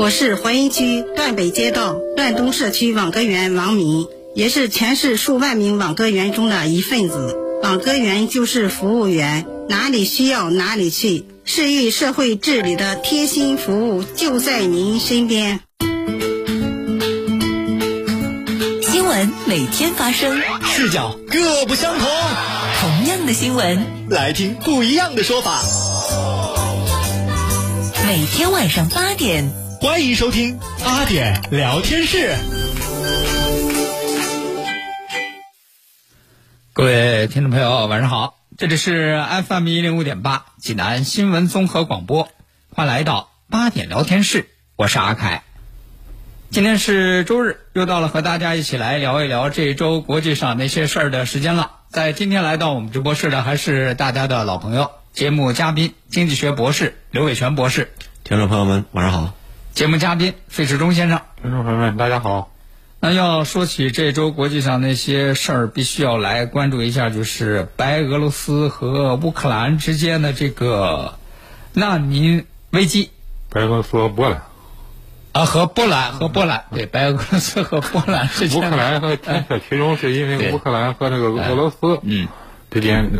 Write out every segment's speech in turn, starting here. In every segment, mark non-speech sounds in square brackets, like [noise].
我是淮阴区段北街道段东社区网格员王敏，也是全市数万名网格员中的一份子。网格员就是服务员，哪里需要哪里去，市域社会治理的贴心服务，就在您身边。新闻每天发生，视角各不相同，同样的新闻，来听不一样的说法。每天晚上八点，欢迎收听八点聊天室。各位听众朋友，晚上好，这里是 FM 一零五点八济南新闻综合广播，欢迎来到八点聊天室，我是阿凯。今天是周日，又到了和大家一起来聊一聊这一周国际上那些事儿的时间了。在今天来到我们直播室的还是大家的老朋友，节目嘉宾经济学博士刘伟全博士。听众朋友们，晚上好。节目嘉宾费世忠先生。听众朋友们，大家好。那要说起这周国际上那些事儿，必须要来关注一下，就是白俄罗斯和乌克兰之间的这个难民危机。白俄罗斯和波兰啊，和波兰和波兰对，白俄罗斯和波兰之间。乌克兰和牵扯其中，是因为乌克兰和这个俄罗斯嗯之间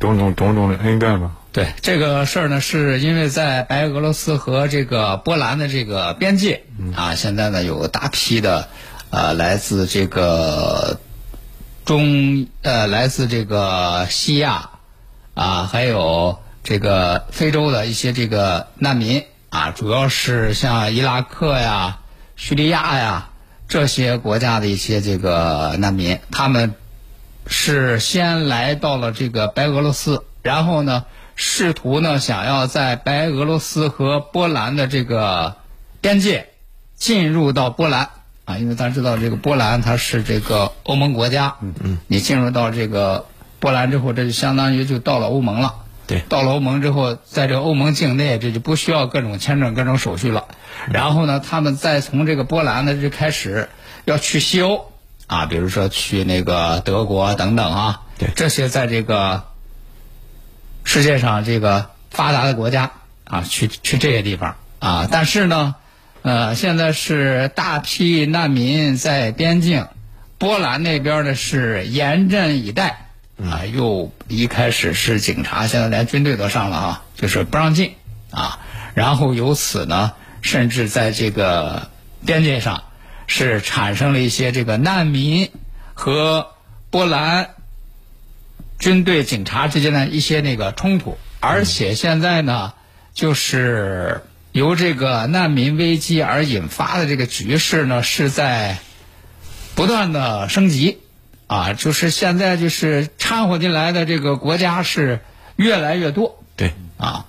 种种种种的恩怨吧。对这个事儿呢，是因为在白俄罗斯和这个波兰的这个边界啊，现在呢有大批的。呃，来自这个中呃，来自这个西亚啊，还有这个非洲的一些这个难民啊，主要是像伊拉克呀、叙利亚呀这些国家的一些这个难民，他们是先来到了这个白俄罗斯，然后呢，试图呢想要在白俄罗斯和波兰的这个边界进入到波兰。啊，因为大家知道这个波兰它是这个欧盟国家，嗯嗯，你进入到这个波兰之后，这就相当于就到了欧盟了。对，到了欧盟之后，在这个欧盟境内，这就不需要各种签证、各种手续了。然后呢，他们再从这个波兰呢就开始要去西欧。啊，比如说去那个德国等等啊，对，这些在这个世界上这个发达的国家啊，去去这些地方啊，但是呢。呃，现在是大批难民在边境，波兰那边呢是严阵以待啊，又一开始是警察，现在连军队都上了啊，就是不让进啊，然后由此呢，甚至在这个边界上是产生了一些这个难民和波兰军队警察之间的一些那个冲突，而且现在呢，就是。由这个难民危机而引发的这个局势呢，是在不断的升级，啊，就是现在就是掺和进来的这个国家是越来越多。对，啊，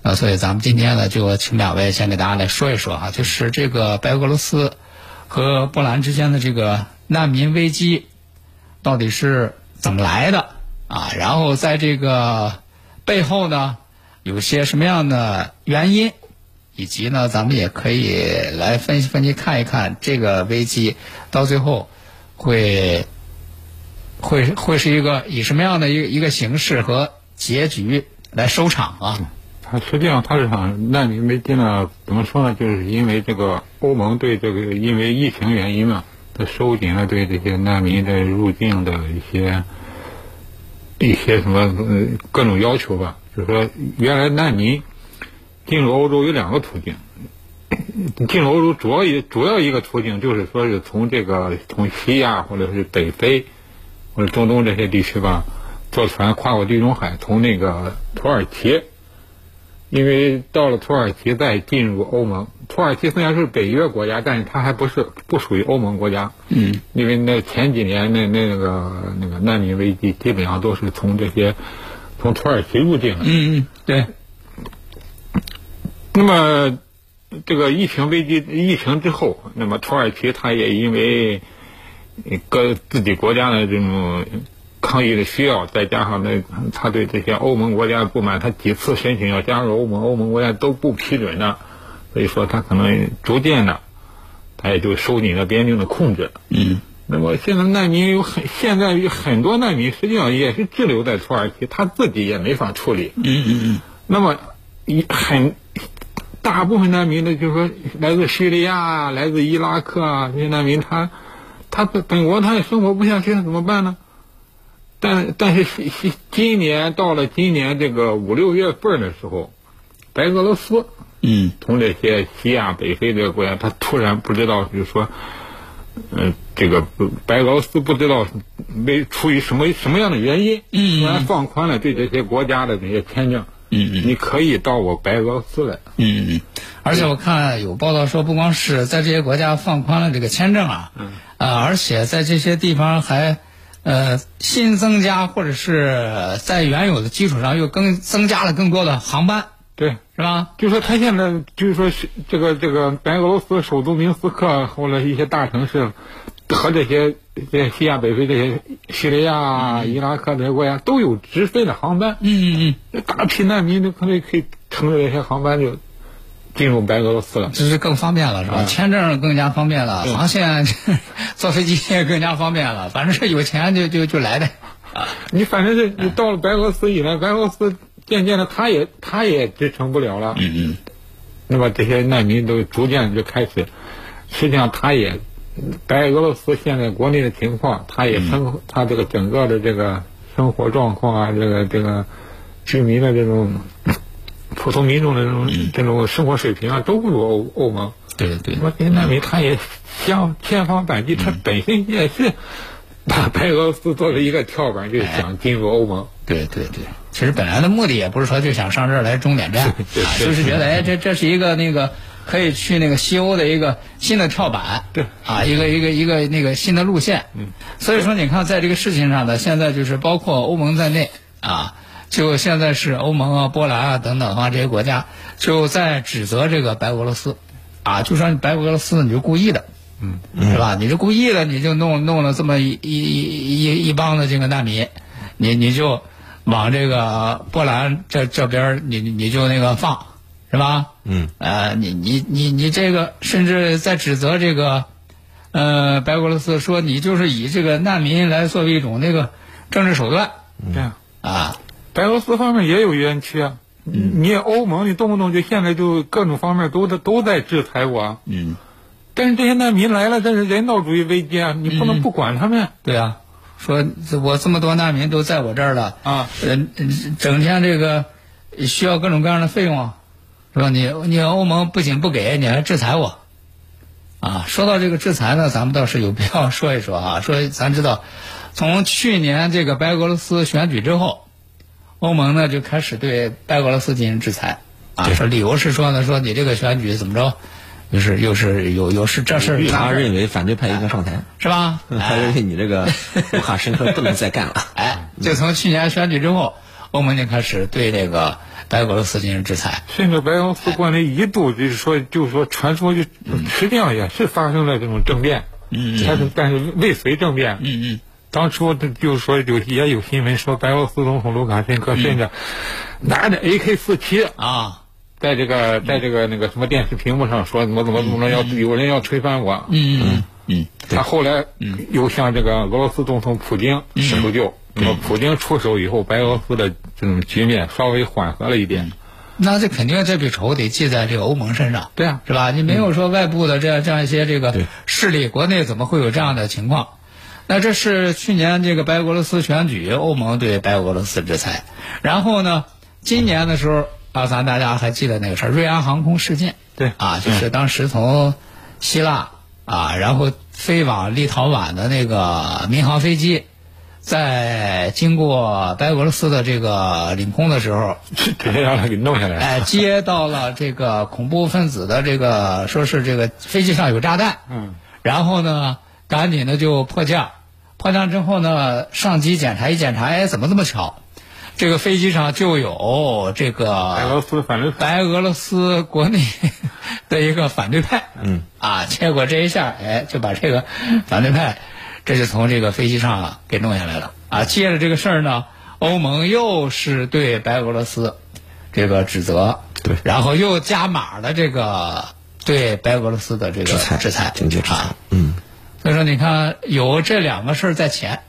那所以咱们今天呢，就请两位先给大家来说一说哈，就是这个白俄罗斯和波兰之间的这个难民危机到底是怎么来的啊？然后在这个背后呢，有些什么样的原因？以及呢，咱们也可以来分析分析，看一看这个危机到最后会会会是一个以什么样的一个一个形式和结局来收场啊？它实际上它是场难民危机呢，怎么说呢？就是因为这个欧盟对这个因为疫情原因嘛，它收紧了对这些难民的入境的一些一些什么各种要求吧。就是说，原来难民。进入欧洲有两个途径，进入欧洲主要一主要一个途径就是说是从这个从西亚或者是北非或者中东这些地区吧，坐船跨过地中海，从那个土耳其，因为到了土耳其再进入欧盟。土耳其虽然是北约国家，但是它还不是不属于欧盟国家。嗯。因为那前几年那那个那个难民危机，基本上都是从这些从土耳其入境的。嗯嗯，对。那么这个疫情危机疫情之后，那么土耳其它也因为各自己国家的这种抗疫的需要，再加上那他对这些欧盟国家的不满，他几次申请要加入欧盟，欧盟国家都不批准的，所以说他可能逐渐的，他也就收紧了边境的控制。嗯。那么现在难民有很，现在有很多难民实际上也是滞留在土耳其，他自己也没法处理。嗯嗯嗯。那么一很大部分难民呢，就是说来自叙利亚啊，来自伊拉克啊这些难民，他他本国他也生活不下去，怎么办呢？但但是今年到了今年这个五六月份的时候，白俄罗斯嗯。从这些西亚、北非这个国家，他突然不知道就是说。嗯，这个白俄罗斯不知道没出于什么什么样的原因，嗯。突然放宽了对这些国家的这些签证，嗯。嗯，你可以到我白俄罗斯来，嗯嗯，而且我看有报道说，不光是在这些国家放宽了这个签证啊，嗯，啊，而且在这些地方还呃新增加或者是在原有的基础上又更增加了更多的航班，对，是吧？就说他现在就是说是这个这个白俄罗斯首都明斯克或者一些大城市和这些这些西亚、北非这些叙利亚、伊拉克这些国家都有直飞的航班，嗯嗯嗯大批难民都可能可以乘着这些航班就进入白俄罗斯了嗯，。这是更方便了，是吧？啊签证更加方便了，航线 [laughs] 坐飞机也更加方便了，反正是有钱就就就来的。你反正是你到了白俄罗斯以来，白俄罗斯渐渐的他也他也支撑不了了。嗯嗯那么这些难民都逐渐就开始，实际上他也，白俄罗斯现在国内的情况，他也生活，他这个整个的这个生活状况啊，这个这个居民的这种普通民众的这种这种生活水平啊，都不如欧欧盟。对对那么这些难民他也想千方百计，他本身也是把白俄罗斯作为一个跳板，就想进入欧盟。对对对，其实本来的目的也不是说就想上这儿来终点站，啊，就是觉得哎，这这是一个那个可以去那个西欧的一个新的跳板，对啊，一个一个一个那个新的路线。嗯，所以说你看，在这个事情上呢，现在就是包括欧盟在内啊，就现在是欧盟啊、波兰啊等等啊这些国家就在指责这个白俄罗斯，啊，就说你白俄罗斯你就故意的。嗯，是吧？你是故意的，你就弄弄了这么一一一一一帮的这个难民，你你就往这个波兰这这边你你就那个放，是吧？嗯。呃，你你你你这个甚至在指责这个，呃，白俄罗斯说你就是以这个难民来作为一种那个政治手段这样。啊，白俄罗斯方面也有冤屈啊。你欧盟，你动不动就现在就各种方面都在都在制裁我。嗯，但是这些难民来了，这是人道主义危机啊，你不能不管他们。对啊，说我这么多难民都在我这儿了啊，呃，整天这个需要各种各样的费用啊，是吧？你你欧盟不仅不给，你还制裁我，啊，说到这个制裁呢，咱们倒是有必要说一说啊，说咱知道，从去年这个白俄罗斯选举之后，欧盟呢就开始对白俄罗斯进行制裁，啊，说理由是说呢，说你这个选举怎么着，就是又是有有是这事儿他认为反对派应该上台，是吧？[laughs] 他认为你这个卢卡申科不能再干了。[laughs] 哎，就从去年选举之后，欧盟就开始对这个白俄罗斯进行制裁。甚至白俄罗斯官员一度就是说，就是说传说就实际上也是发生了这种政变，嗯但是但是未遂政变。嗯嗯当初这就是说有也有新闻说白俄罗斯总统卢卡申科甚至拿着 AK 四七啊，在这个在这个那个什么电视屏幕上说怎么怎么怎么要有人要推翻我。嗯嗯嗯。他后来又向这个俄罗斯总统普京求救，那么普京出手以后，白俄罗斯的这种局面稍微缓和了一点。那这肯定这笔仇得记在这个欧盟身上，对啊，是吧？你没有说外部的这样这样一些这个势力，国内怎么会有这样的情况？那这是去年这个白俄罗斯选举，欧盟对白俄罗斯制裁。然后呢，今年的时候啊，咱大家还记得那个事儿，瑞安航空事件。对啊，就是当时从希腊啊，然后飞往立陶宛的那个民航飞机，在经过白俄罗斯的这个领空的时候，[laughs] 直接让他给弄下来了。哎，接到了这个恐怖分子的这个，说是这个飞机上有炸弹，嗯，然后呢，赶紧的就迫降，迫降之后呢，上机检查一检查，哎，怎么这么巧？这个飞机上就有这个白俄罗斯反对派，白俄罗斯国内的一个反对派，嗯，啊，结果这一下，哎，就把这个反对派，这就从这个飞机上啊给弄下来了，啊，接着这个事儿呢，欧盟又是对白俄罗斯这个指责，对。然后又加码了这个对白俄罗斯的这个制裁制裁，经济制裁。啊，嗯，所以说，你看有这两个事儿在前，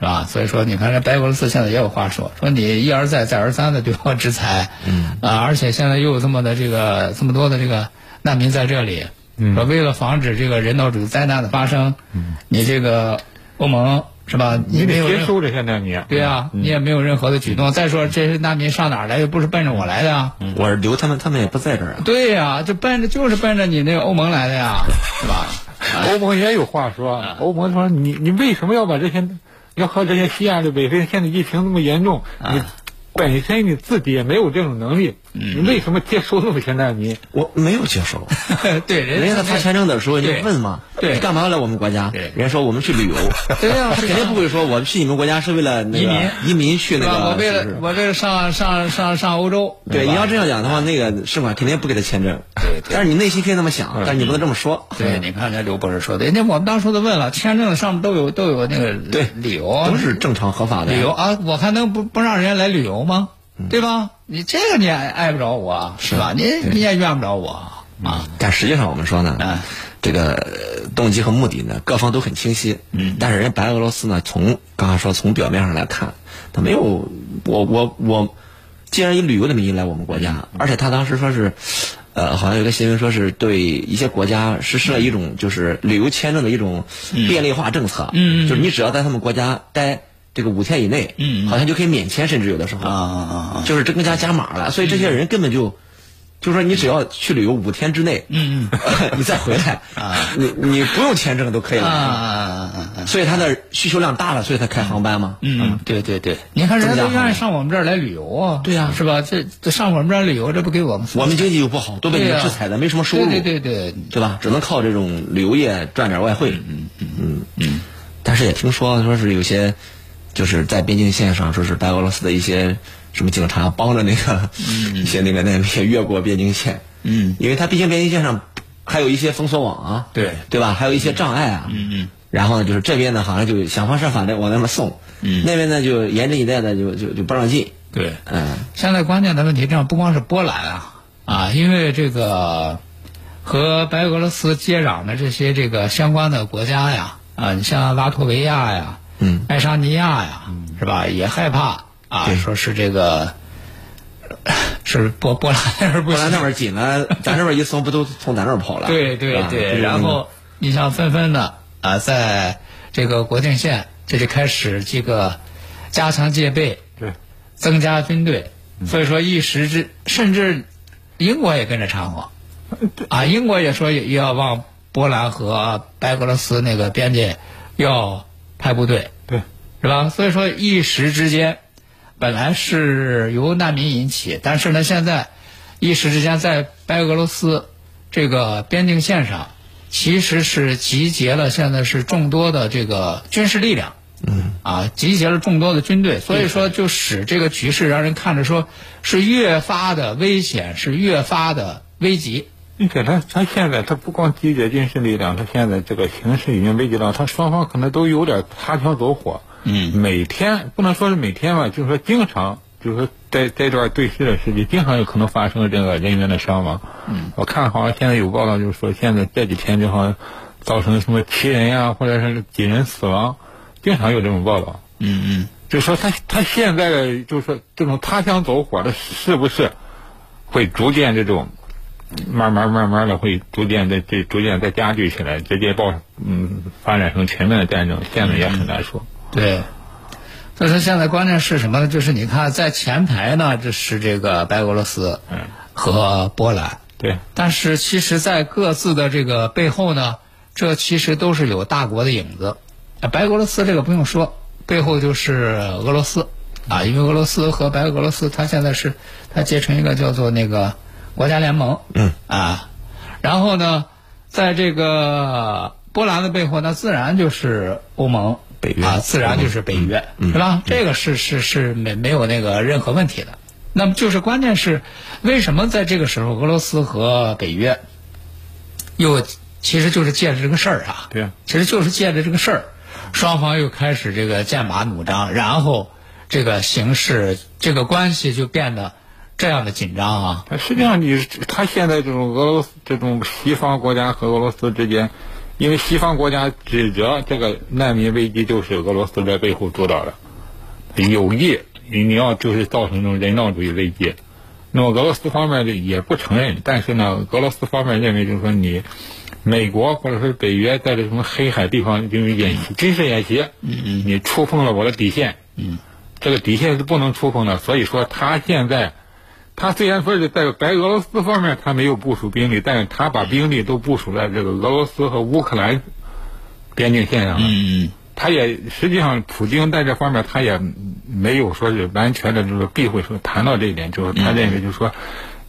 是吧？所以说，你看这白俄罗斯现在也有话说，说你一而再再而三的对我制裁，嗯啊，而且现在又有这么的这个这么多的这个难民在这里，嗯，说为了防止这个人道主义灾难的发生，嗯，你这个欧盟是吧？你没有任得接收这些难民。对啊，你也没有任何的举动。再说这些难民上哪儿来？又不是奔着我来的啊。我是留他们，他们也不在这儿啊。对呀、就奔着就是奔着你那个欧盟来的呀，是吧？[laughs] 欧盟也有话说，欧盟说你你为什么要把这些要和这些西亚的北非现在疫情那么严重，你本身你自己也没有这种能力，你为什么接收那么些难民？我没有接收，[laughs] 对，人人家在发签证的时候，你对。问嘛，对。你干嘛来我们国家？对。人家说我们去旅游，[laughs] 对呀他肯定不会说我去你们国家是为了那个移民。移民去那？个，我为了我为了上上上上欧洲，对，你要这样讲的话，那个使馆肯定不给他签证。对对。但是你内心可以那么想，但是你不能这么说。对，你看人家刘博士说的，人家我们当初都问了，签证上面都有都有那个对。理由啊，都是正常合法的理由啊，我还能不不让人家来旅游吗？对吧？你这个你也碍不着我，是吧？你你也怨不着我啊。但实际上我们说呢，嗯这个呃动机和目的呢，各方都很清晰。嗯，但是人家白俄罗斯呢，从刚才说从表面上来看，他没有我我我，既然以旅游的名义来我们国家，而且他当时说是，呃，好像有个新闻说是对一些国家实施了一种就是旅游签证的一种便利化政策。嗯嗯就是你只要在他们国家待这个五天以内，嗯嗯好像就可以免签，甚至有的时候啊啊啊！就是这更加加码了，所以这些人根本就，就说你只要去旅游五天之内，嗯 [laughs] 你再回来啊，你你不用签证都可以啊啊了，啊啊啊！所以他的需求量大了，所以他开航班嘛。嗯，对对对，你看人家都愿意上我们这儿来旅游啊，对呀是吧？这这上我们这儿旅游，这不给我们我们经济又不好，都被你制裁的，没什么收入，对对对对，对吧？只能靠这种旅游业赚点外汇。嗯嗯嗯。但是也听说说是有些，就是在边境线上，说是白俄罗斯的一些什么警察帮着那个一些那个难民越过边境线。嗯，因为它毕竟边境线上还有一些封锁网啊，对对吧？还有一些障碍啊。嗯嗯。然后呢，就是这边呢，好像就想方设法的往那边送，嗯那边呢就严阵以待的就就就不让进。对。嗯，现在关键的问题，这样不光是波兰啊啊，因为这个和白俄罗斯接壤的这些这个相关的国家呀啊，你像拉脱维亚呀、嗯。爱沙尼亚呀，是吧？也害怕啊，对。说是这个 [laughs] 是波波兰那边不行波兰。那边紧了，[laughs] 咱这边一松，不都从咱这儿跑了？对对对，就是然后你像纷纷的啊，在这个国境线这就开始这个加强戒备，对，增加军队，所以说一时之，甚至英国也跟着掺和，啊，英国也说也也要往波兰和白俄罗斯那个边界要派部队，对，是吧？所以说一时之间，本来是由难民引起，但是呢，现在一时之间在白俄罗斯这个边境线上，其实是集结了现在是众多的这个军事力量，嗯，啊，集结了众多的军队，所以说就使这个局势让人看着说是越发的危险，是越发的危急。并且他他现在他不光集结军事力量，他现在这个形势已经危急到他双方可能都有点擦枪走火。嗯每天不能说是每天吧，就是说经常，就是说在在这段对峙的时期，经常有可能发生这个人员的伤亡。嗯，我看好像现在有报道，就是说现在这几天就好像造成什么七人呀、或者是几人死亡，经常有这种报道。嗯嗯。就说他他现在的就是说这种擦枪走火的，是不是会逐渐这种慢慢慢慢的会逐渐的这逐渐再加剧起来，直接爆嗯发展成全面的战争，现在也很难说。对，所以说现在关键是什么呢？就是你看在前排呢，这是这个白俄罗斯嗯和波兰，对，但是其实，在各自的这个背后呢，这其实都是有大国的影子。呃白俄罗斯这个不用说，背后就是俄罗斯啊，因为俄罗斯和白俄罗斯，它现在是它结成一个叫做那个国家联盟，嗯。啊，然后呢，在这个波兰的背后，那自然就是欧盟北约。啊，自然就是北约，嗯。是吧？这个是是是没没有那个任何问题的。那么就是关键是，为什么在这个时候，俄罗斯和北约又其实就是借着这个事儿啊，对啊。其实就是借着这个事儿，双方又开始这个剑拔弩张，然后这个形势这个关系就变得这样的紧张啊。实际上你，他现在这种俄罗斯这种西方国家和俄罗斯之间，因为西方国家指责这个难民危机就是俄罗斯在背后主导的，有意你要就是造成这种人道主义危机。那么俄罗斯方面的也不承认，但是呢，俄罗斯方面认为就是说你美国或者是北约在这什么黑海地方进行演习、军事演习，嗯嗯，你触碰了我的底线，嗯，这个底线是不能触碰的。所以说他现在，他虽然说是在白俄罗斯方面他没有部署兵力，但是他把兵力都部署在这个俄罗斯和乌克兰边境线上了。嗯他也实际上，普京在这方面他也没有说是完全的，就是避讳说谈到这一点，就是他认为就是说，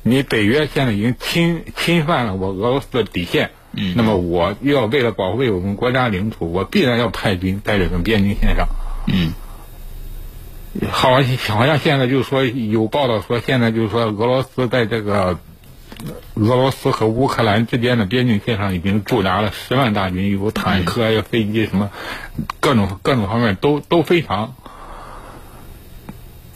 你北约现在已经侵侵犯了我俄罗斯的底线，嗯，那么我要为了保卫我们国家领土，我必然要派兵在这个边境线上，嗯，好像好像现在就是说有报道说，现在就是说俄罗斯在这个俄罗斯和乌克兰之间的边境线上已经驻扎了十万大军，有坦克呀、飞机什么，各种各种方面都都非常，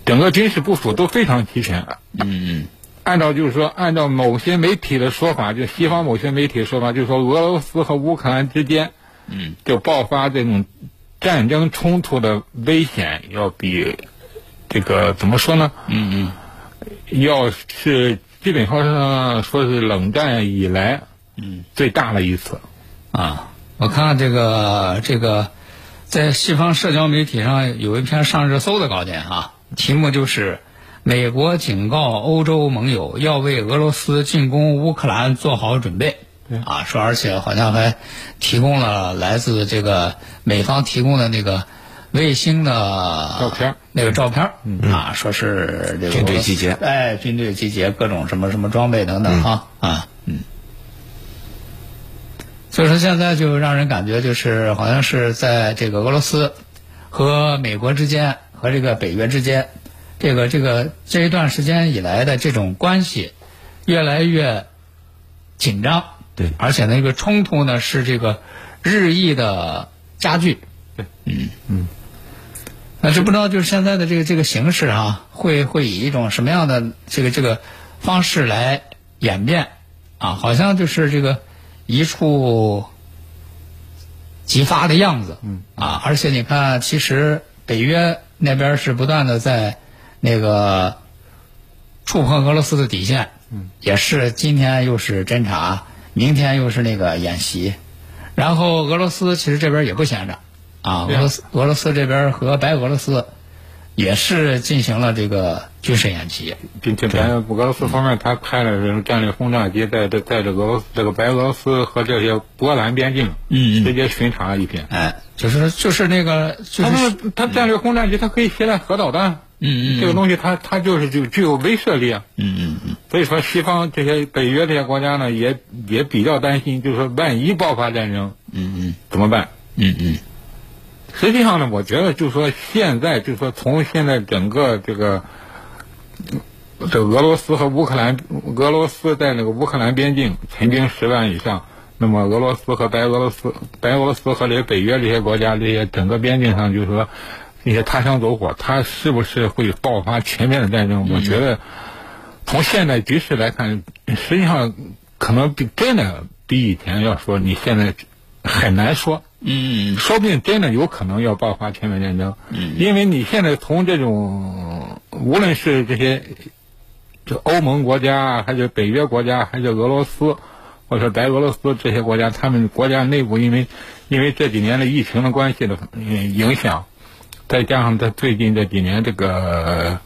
整个军事部署都非常齐全。嗯。按照就是说，按照某些媒体的说法，就西方某些媒体的说法，就是说俄罗斯和乌克兰之间，嗯，就爆发这种战争冲突的危险要比这个怎么说呢？嗯嗯要是基本上说是冷战以来，嗯，最大的一次。啊，我看这个这个，在西方社交媒体上有一篇上热搜的稿件啊，题目就是“美国警告欧洲盟友要为俄罗斯进攻乌克兰做好准备”。啊，说而且好像还提供了来自这个美方提供的那个卫星的照片那个照片嗯。啊，说是这个军队集结。哎，军队集结各种什么什么装备等等哈啊，嗯。所以说现在就让人感觉就是好像是在这个俄罗斯和美国之间和这个北约之间，这个这个这一段时间以来的这种关系越来越紧张，对。而且呢这个冲突呢是这个日益的加剧，对，嗯。嗯，那就不知道就是现在的这个这个形势啊，会会以一种什么样的这个这个方式来演变啊？好像就是这个一触即发的样子，嗯啊，而且你看，其实北约那边是不断的在那个触碰俄罗斯的底线，嗯，也是今天又是侦察，明天又是那个演习，然后俄罗斯其实这边也不闲着，啊，俄罗斯俄罗斯这边和白俄罗斯也是进行了这个军事演习，并且白俄罗斯方面，他派了这种战略轰炸机在在在这个俄罗斯这个白俄罗斯和这些波兰边境，嗯嗯直接巡查了一遍。哎，就是就是那个就他是们他战略轰炸机，它可以携带核导弹，嗯嗯这个东西它它就是就具有威慑力啊。嗯嗯嗯所以说，西方这些北约这些国家呢，也也比较担心，就是说万一爆发战争嗯嗯怎么办？嗯嗯实际上呢，我觉得就说，现在就说，从现在整个这个这俄罗斯和乌克兰，俄罗斯在那个乌克兰边境陈兵十万以上，那么俄罗斯和白俄罗斯、白俄罗斯和这些北约这些国家，这些整个边境上，就是说那些擦枪走火，它是不是会爆发全面的战争？我觉得从现在局势来看，实际上可能比真的比以前要说，你现在很难说。嗯说不定真的有可能要爆发全面战争。嗯，因为你现在从这种无论是这些这欧盟国家，还是北约国家，还是俄罗斯，或者说白俄罗斯这些国家，他们国家内部因为因为这几年的疫情的关系的嗯影响，再加上在最近这几年这个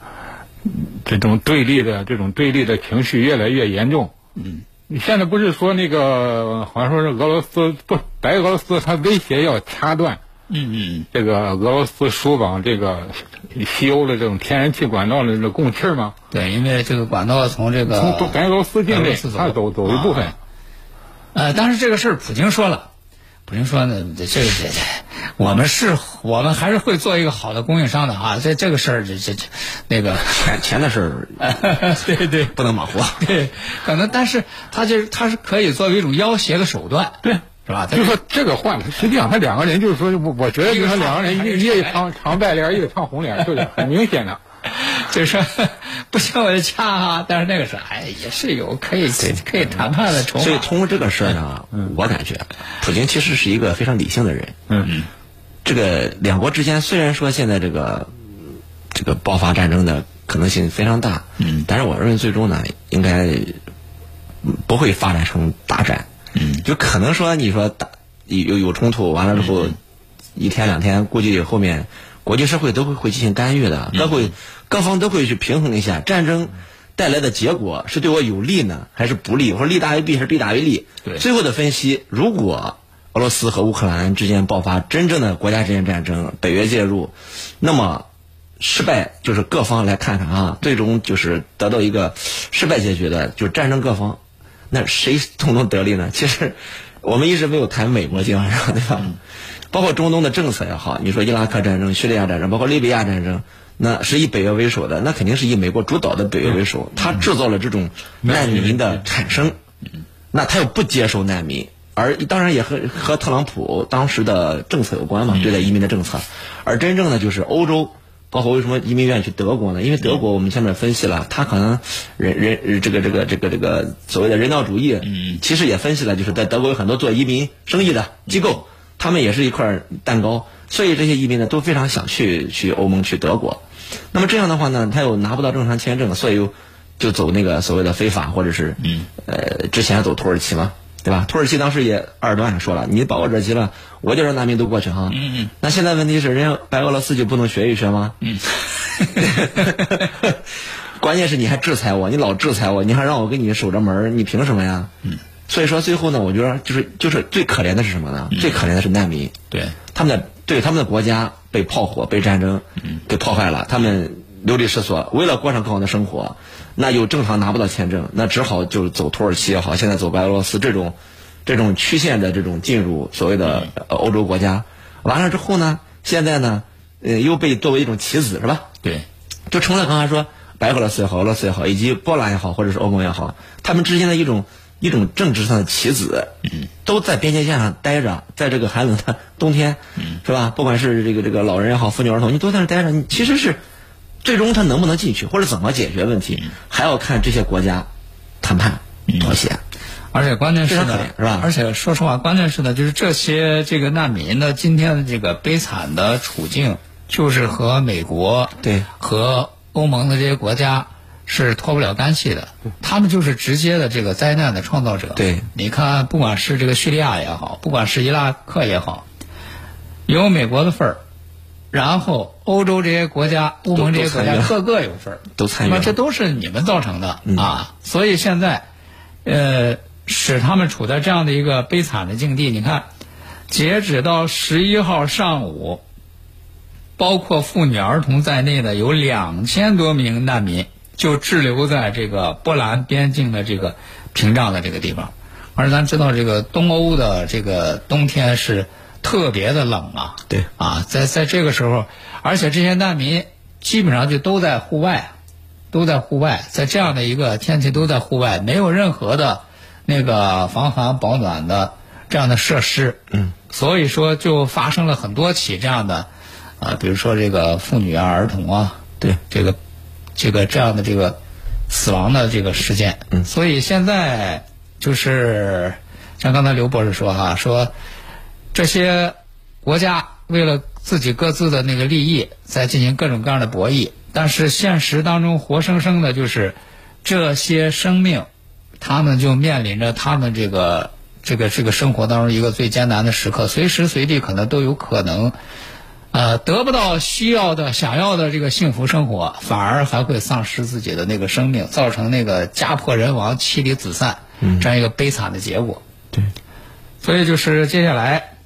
这种对立的这种对立的情绪越来越严重。嗯。你现在不是说那个好像说是俄罗斯不白俄罗斯，他威胁要掐断嗯嗯这个俄罗斯输往这个西欧的这种天然气管道的这个供气儿吗？对，因为这个管道从这个从白俄罗斯境内他走走一部分啊。呃，但是这个事儿，普京说了，普京说呢，这这个这这，我们是，我们还是会做一个好的供应商的啊。这这个事儿，这这这那个钱钱的事儿 [laughs] 对对不能马虎。[laughs] 对，可能，但是它就是它是可以作为一种要挟的手段，对，是吧？就是说这个换，实际上他两个人就是说，我我觉得就是说两个人，[laughs] 一一个唱唱白脸，一个唱红脸，就是很明显的。就是说不行我就掐哈，但是那个是哎也是有可以可以谈判的筹码。所以通过这个事儿呢，我感觉普京其实是一个非常理性的人。嗯嗯，这个两国之间虽然说现在这个这个爆发战争的可能性非常大，嗯，但是我认为最终呢，应该不会发展成大战。嗯，就可能说你说打有有冲突完了之后，一天两天，估计后面国际社会都会会进行干预的，都会各方都会去平衡一下战争带来的结果是对我有利呢，还是不利，或者利大于弊还是弊大于利？对。最后的分析，如果俄罗斯和乌克兰之间爆发真正的国家之间战争，北约介入，那么失败就是各方来看看啊，最终就是得到一个失败结局的，就是战争各方，那谁从中得利呢？[laughs] 其实我们一直没有谈美国今晚上，对吧？包括中东的政策也好，你说伊拉克战争、叙利亚战争，包括利比亚战争，那是以北约为首的，那肯定是以美国主导的北约为首，他制造了这种难民的产生，那他又不接受难民，而当然也和和特朗普当时的政策有关嘛，对待移民的政策，而真正的就是欧洲。包括为什么移民愿意去德国呢？因为德国我们前面分析了，他可能人人这个这个这个这个所谓的人道主义，嗯，其实也分析了，就是在德国有很多做移民生意的机构，他们也是一块蛋糕，所以这些移民呢都非常想去去欧盟去德国。那么这样的话呢，他又拿不到正常签证，所以又就走那个所谓的非法或者是嗯呃之前走土耳其嘛，对吧？土耳其当时也埃尔多安也说了，你把我惹急了，我就让难民都过去哈。嗯嗯。那现在问题是，人家白俄罗斯就不能学一学吗？嗯。[laughs] 关键是你还制裁我，你老制裁我，你还让我给你守着门儿，你凭什么呀？嗯。所以说最后呢，我觉得就是就是最可怜的是什么呢？最可怜的是难民。对。他们的对他们的国家被炮火、被战争给破坏了，他们流离失所，为了过上更好的生活，那又正常拿不到签证，那只好就走土耳其也好，现在走白俄罗斯这种这种曲线的这种进入所谓的呃欧洲国家，完了之后呢，现在呢，呃，又被作为一种棋子是吧？对，就成了刚才说白俄罗斯也好，俄罗斯也好，以及波兰也好，或者是欧盟也好，他们之间的一种一种政治上的棋子，都在边界线上待着，在这个寒冷的冬天，是吧？不管是这个这个老人也好，妇女儿童，你都在那待着，你其实是最终他能不能进去，或者怎么解决问题，还要看这些国家谈判妥协。而且关键是呢，是吧？而且说实话，关键是呢，就是这些这个难民的今天的这个悲惨的处境，就是和美国对。和欧盟的这些国家是脱不了干系的，他们就是直接的这个灾难的创造者。对。你看，不管是这个叙利亚也好，不管是伊拉克也好，有美国的份儿，然后欧洲这些国家、欧盟这些国家各个有份儿，都参与了那么这都是你们造成的、嗯啊！所以现在，呃，使他们处在这样的一个悲惨的境地。你看，截止到十一号上午，包括妇女儿童在内的有两千多名难民就滞留在这个波兰边境的这个屏障的这个地方。而咱知道，这个东欧的这个冬天是特别的冷啊。对啊，在在这个时候，而且这些难民基本上就都在户外，都在户外，在这样的一个天气都在户外，没有任何的那个防寒保暖的这样的设施。嗯，所以说就发生了很多起这样的，啊，比如说这个妇女啊、儿童啊，对这个这个这样的这个死亡的这个事件。嗯所以现在就是像刚才刘博士说哈、说这些国家为了自己各自的那个利益，在进行各种各样的博弈，但是现实当中活生生的就是这些生命，他们就面临着他们这个这个这个生活当中一个最艰难的时刻，随时随地可能都有可能。呃，得不到需要的、想要的这个幸福生活，反而还会丧失自己的那个生命，造成那个家破人亡、妻离子散这样一个悲惨的结果。对，所以就是接下来，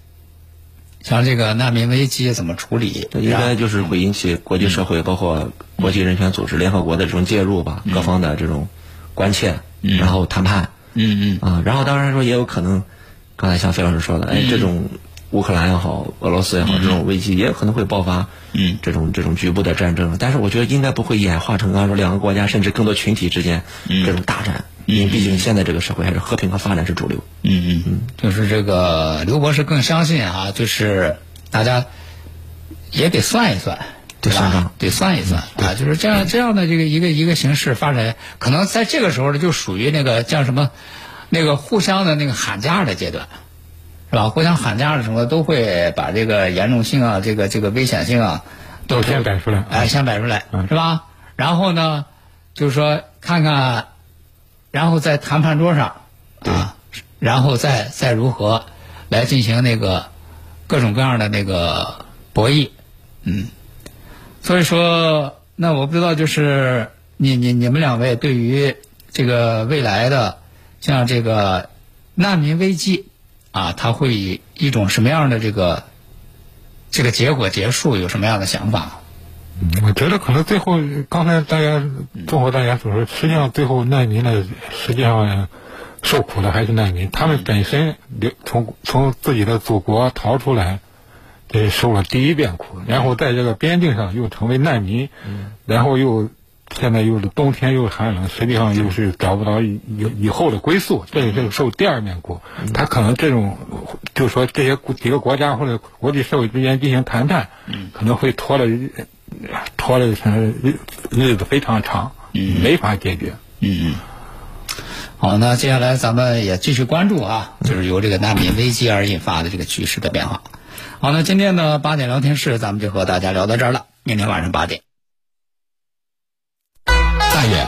像这个难民危机怎么处理？这应该就是会引起国际社会，包括国际人权组织、联合国的这种介入吧，各方的这种关切，然后谈判。嗯嗯。啊，然后当然说也有可能，刚才像费老师说的，哎，这种乌克兰也好，俄罗斯也好，这种危机也有可能会爆发，嗯，这种这种局部的战争。但是我觉得应该不会演化成刚才说两个国家甚至更多群体之间这种大战，因为毕竟现在这个社会还是和平和发展是主流。嗯嗯嗯，就是这个刘博士更相信啊，就是大家也得算一算。对吧？得算一算啊，就是这样这样的这个一个一个形式发展，可能在这个时候呢，就属于那个叫什么，那个互相的那个喊价的阶段，是吧？互相喊价的时候，都会把这个严重性啊，这个这个危险性啊，都先摆出来。哎，先摆出来，嗯是吧？然后呢，就是说看看，然后在谈判桌上啊，然后再再如何来进行那个各种各样的那个博弈，嗯。所以说，那我不知道，就是你你你们两位对于这个未来的像这个难民危机啊，它会以一种什么样的这个这个结果结束，有什么样的想法？嗯我觉得可能最后，刚才大家综合大家所说，实际上最后难民呢，实际上受苦的还是难民，他们本身流从从自己的祖国逃出来。这受了第一遍苦，然后在这个边境上又成为难民，然后又现在又是冬天又寒冷，实际上又是找不到以以后的归宿，这也是受第二遍苦。他可能这种，就是说这些几个国家或者国际社会之间进行谈判，可能会拖了拖了日日子非常长，嗯没法解决。嗯嗯。好，那接下来咱们也继续关注啊，就是由这个难民危机而引发的这个局势的变化。好，那今天的八点聊天室，咱们就和大家聊到这儿了。明天晚上八点。大爷，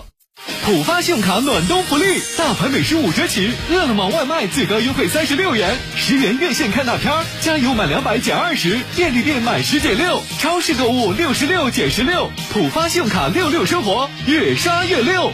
浦发信用卡暖冬福利，大盘美食五折起，饿了么外卖最高优惠三十六元，十元院线看大片儿，加油满两百减二十，便利店满十减六，超市购物六十六减十六，浦发信用卡六六生活，越刷越六。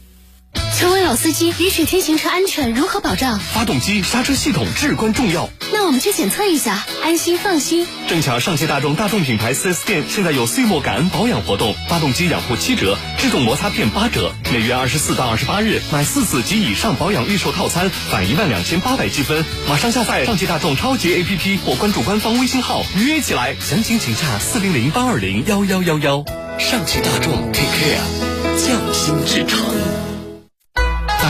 请问老司机，雨雪天行车安全如何保障？发动机刹车系统至关重要。那我们去检测一下，安心放心。正巧上汽大众大众品牌 4S 店现在有岁末感恩保养活动，发动机养护七折，制动摩擦片八折。每月二十四到二十八日买四次及以上保养预售套餐返一万两千八百积分。马上下载上汽大众超级 APP 或关注官方微信号预约起来，详情请洽四零零八二零幺幺幺幺。上汽大众 Take Care，匠心制成。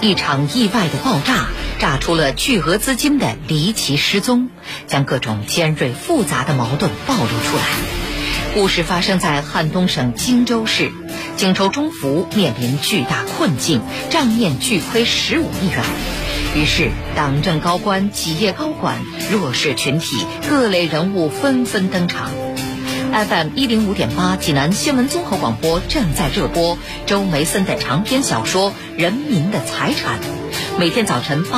一场意外的爆炸，炸出了巨额资金的离奇失踪，将各种尖锐复杂的矛盾暴露出来。故事发生在汉东省荆州市，荆州中福面临巨大困境，账面巨亏十五亿元。于是，党政高官、企业高管、弱势群体、各类人物纷纷登场。FM 一零五点八，济南新闻综合广播正在热播周梅森的长篇小说《人民的财产》，每天早晨八。